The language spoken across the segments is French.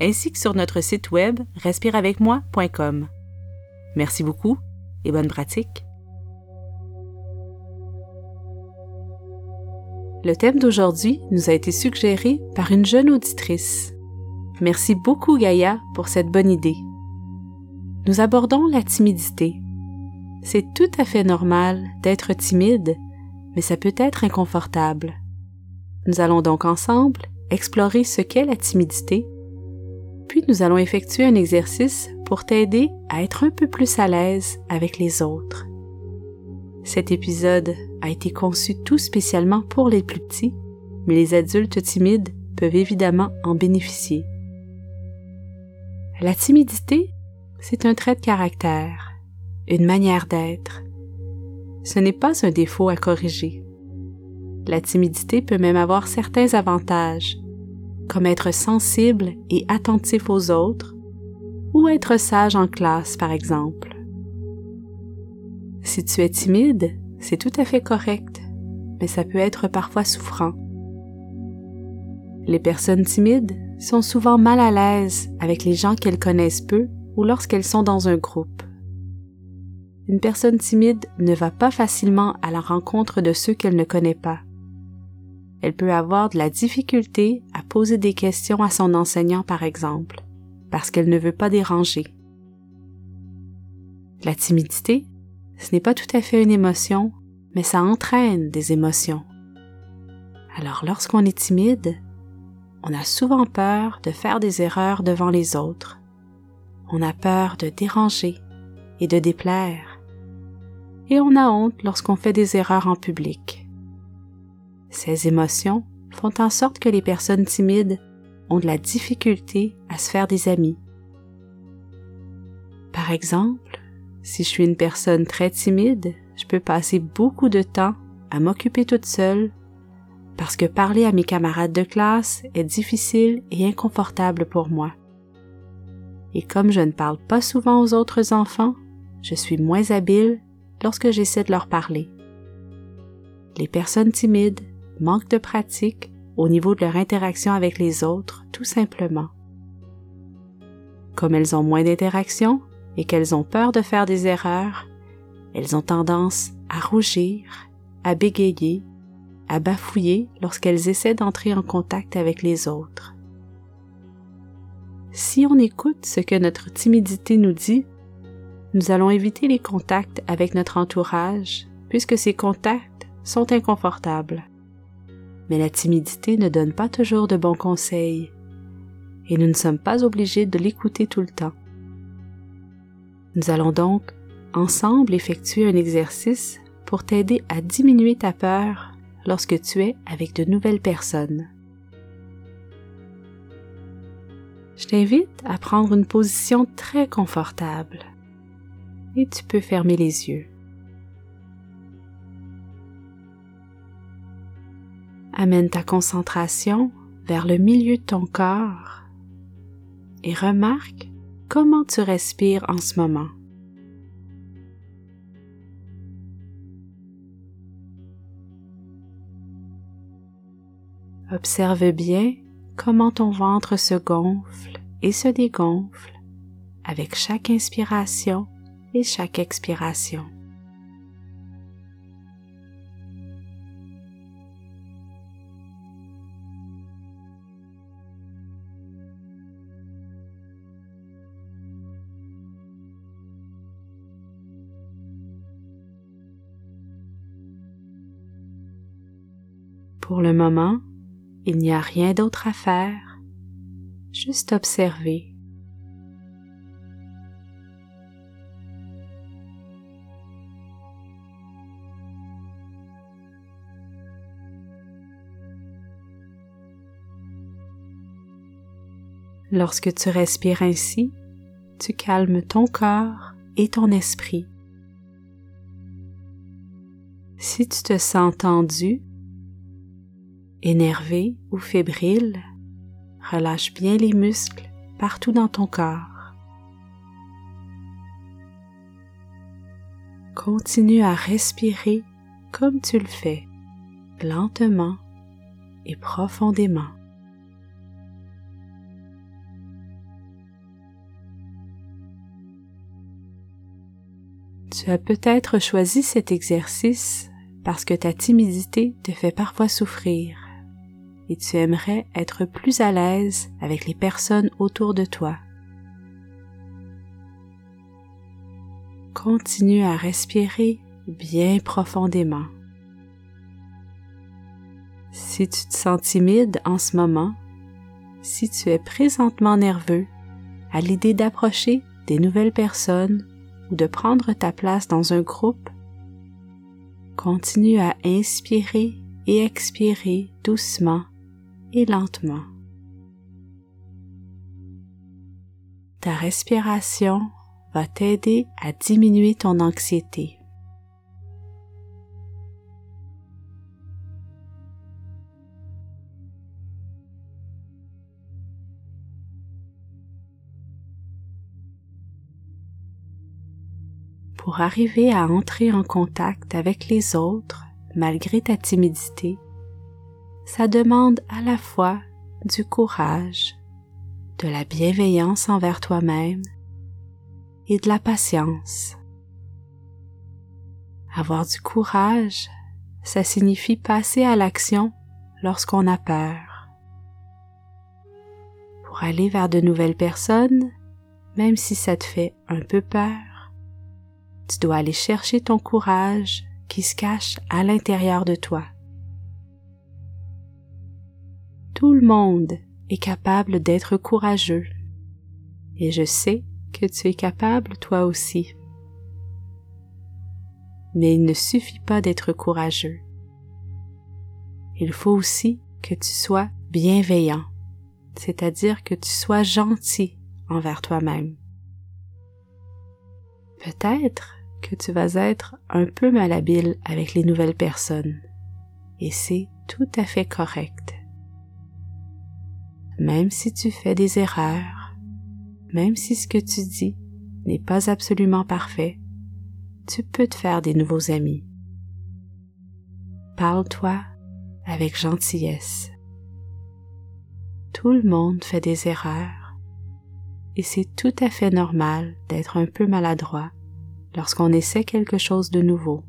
ainsi que sur notre site web respireavecmoi.com. Merci beaucoup et bonne pratique. Le thème d'aujourd'hui nous a été suggéré par une jeune auditrice. Merci beaucoup Gaïa pour cette bonne idée. Nous abordons la timidité. C'est tout à fait normal d'être timide, mais ça peut être inconfortable. Nous allons donc ensemble explorer ce qu'est la timidité puis nous allons effectuer un exercice pour t'aider à être un peu plus à l'aise avec les autres. Cet épisode a été conçu tout spécialement pour les plus petits, mais les adultes timides peuvent évidemment en bénéficier. La timidité, c'est un trait de caractère, une manière d'être. Ce n'est pas un défaut à corriger. La timidité peut même avoir certains avantages, comme être sensible et attentif aux autres, ou être sage en classe, par exemple. Si tu es timide, c'est tout à fait correct, mais ça peut être parfois souffrant. Les personnes timides sont souvent mal à l'aise avec les gens qu'elles connaissent peu ou lorsqu'elles sont dans un groupe. Une personne timide ne va pas facilement à la rencontre de ceux qu'elle ne connaît pas elle peut avoir de la difficulté à poser des questions à son enseignant, par exemple, parce qu'elle ne veut pas déranger. La timidité, ce n'est pas tout à fait une émotion, mais ça entraîne des émotions. Alors lorsqu'on est timide, on a souvent peur de faire des erreurs devant les autres. On a peur de déranger et de déplaire. Et on a honte lorsqu'on fait des erreurs en public. Ces émotions font en sorte que les personnes timides ont de la difficulté à se faire des amis. Par exemple, si je suis une personne très timide, je peux passer beaucoup de temps à m'occuper toute seule parce que parler à mes camarades de classe est difficile et inconfortable pour moi. Et comme je ne parle pas souvent aux autres enfants, je suis moins habile lorsque j'essaie de leur parler. Les personnes timides manque de pratique au niveau de leur interaction avec les autres, tout simplement. Comme elles ont moins d'interaction et qu'elles ont peur de faire des erreurs, elles ont tendance à rougir, à bégayer, à bafouiller lorsqu'elles essaient d'entrer en contact avec les autres. Si on écoute ce que notre timidité nous dit, nous allons éviter les contacts avec notre entourage puisque ces contacts sont inconfortables mais la timidité ne donne pas toujours de bons conseils, et nous ne sommes pas obligés de l'écouter tout le temps. Nous allons donc ensemble effectuer un exercice pour t'aider à diminuer ta peur lorsque tu es avec de nouvelles personnes. Je t'invite à prendre une position très confortable et tu peux fermer les yeux. Amène ta concentration vers le milieu de ton corps et remarque comment tu respires en ce moment. Observe bien comment ton ventre se gonfle et se dégonfle avec chaque inspiration et chaque expiration. Pour le moment, il n'y a rien d'autre à faire, juste observer. Lorsque tu respires ainsi, tu calmes ton corps et ton esprit. Si tu te sens tendu, énervé ou fébrile, relâche bien les muscles partout dans ton corps. Continue à respirer comme tu le fais, lentement et profondément. Tu as peut-être choisi cet exercice parce que ta timidité te fait parfois souffrir et tu aimerais être plus à l'aise avec les personnes autour de toi. Continue à respirer bien profondément. Si tu te sens timide en ce moment, si tu es présentement nerveux à l'idée d'approcher des nouvelles personnes ou de prendre ta place dans un groupe, continue à inspirer et expirer doucement et lentement. Ta respiration va t'aider à diminuer ton anxiété. pour arriver à entrer en contact avec les autres malgré ta timidité, ça demande à la fois du courage, de la bienveillance envers toi-même et de la patience. Avoir du courage, ça signifie passer à l'action lorsqu'on a peur. Pour aller vers de nouvelles personnes, même si ça te fait un peu peur, tu dois aller chercher ton courage qui se cache à l'intérieur de toi. Tout le monde est capable d'être courageux et je sais que tu es capable toi aussi. Mais il ne suffit pas d'être courageux. Il faut aussi que tu sois bienveillant, c'est-à-dire que tu sois gentil envers toi-même. Peut-être que tu vas être un peu malhabile avec les nouvelles personnes. Et c'est tout à fait correct. Même si tu fais des erreurs, même si ce que tu dis n'est pas absolument parfait, tu peux te faire des nouveaux amis. Parle-toi avec gentillesse. Tout le monde fait des erreurs et c'est tout à fait normal d'être un peu maladroit lorsqu'on essaie quelque chose de nouveau.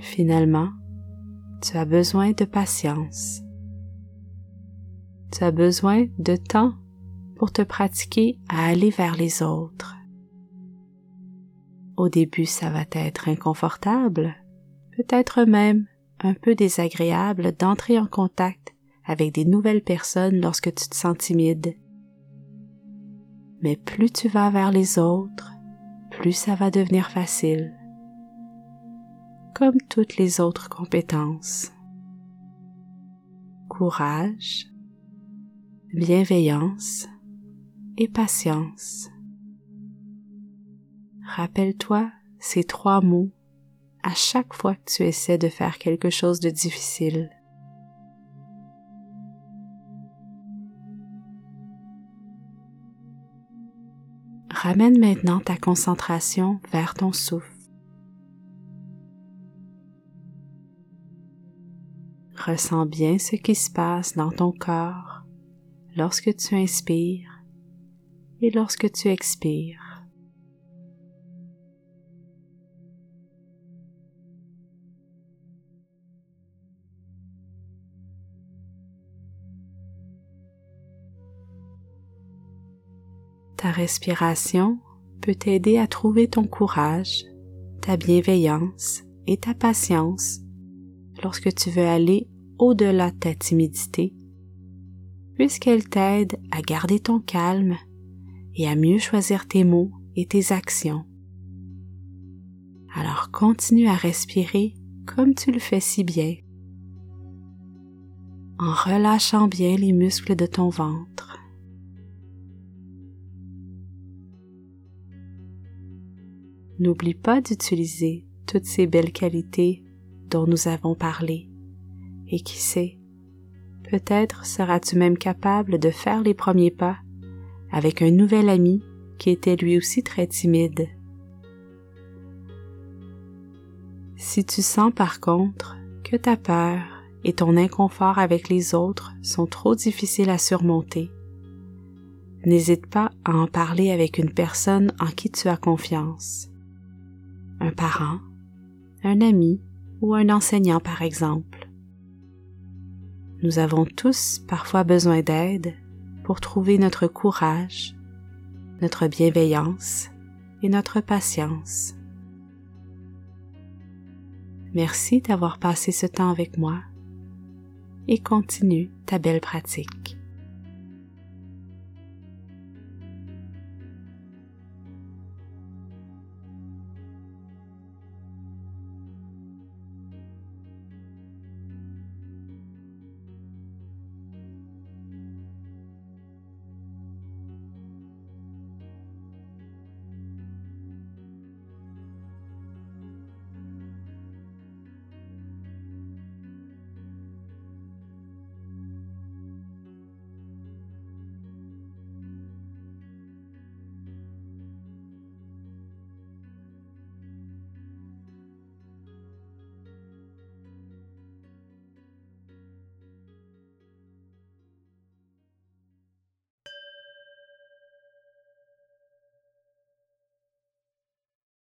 Finalement, tu as besoin de patience. Tu as besoin de temps pour te pratiquer à aller vers les autres. Au début, ça va être inconfortable, peut-être même un peu désagréable d'entrer en contact avec des nouvelles personnes lorsque tu te sens timide mais plus tu vas vers les autres, plus ça va devenir facile, comme toutes les autres compétences. Courage, bienveillance et patience. Rappelle-toi ces trois mots à chaque fois que tu essaies de faire quelque chose de difficile. Ramène maintenant ta concentration vers ton souffle. Ressens bien ce qui se passe dans ton corps lorsque tu inspires et lorsque tu expires. Ta respiration peut t'aider à trouver ton courage, ta bienveillance et ta patience lorsque tu veux aller au-delà de ta timidité, puisqu'elle t'aide à garder ton calme et à mieux choisir tes mots et tes actions. Alors continue à respirer comme tu le fais si bien. en relâchant bien les muscles de ton ventre. N'oublie pas d'utiliser toutes ces belles qualités dont nous avons parlé. Et qui sait, peut-être seras-tu même capable de faire les premiers pas avec un nouvel ami qui était lui aussi très timide. Si tu sens par contre que ta peur et ton inconfort avec les autres sont trop difficiles à surmonter, n'hésite pas à en parler avec une personne en qui tu as confiance. Un parent, un ami ou un enseignant par exemple. Nous avons tous parfois besoin d'aide pour trouver notre courage, notre bienveillance et notre patience. Merci d'avoir passé ce temps avec moi et continue ta belle pratique.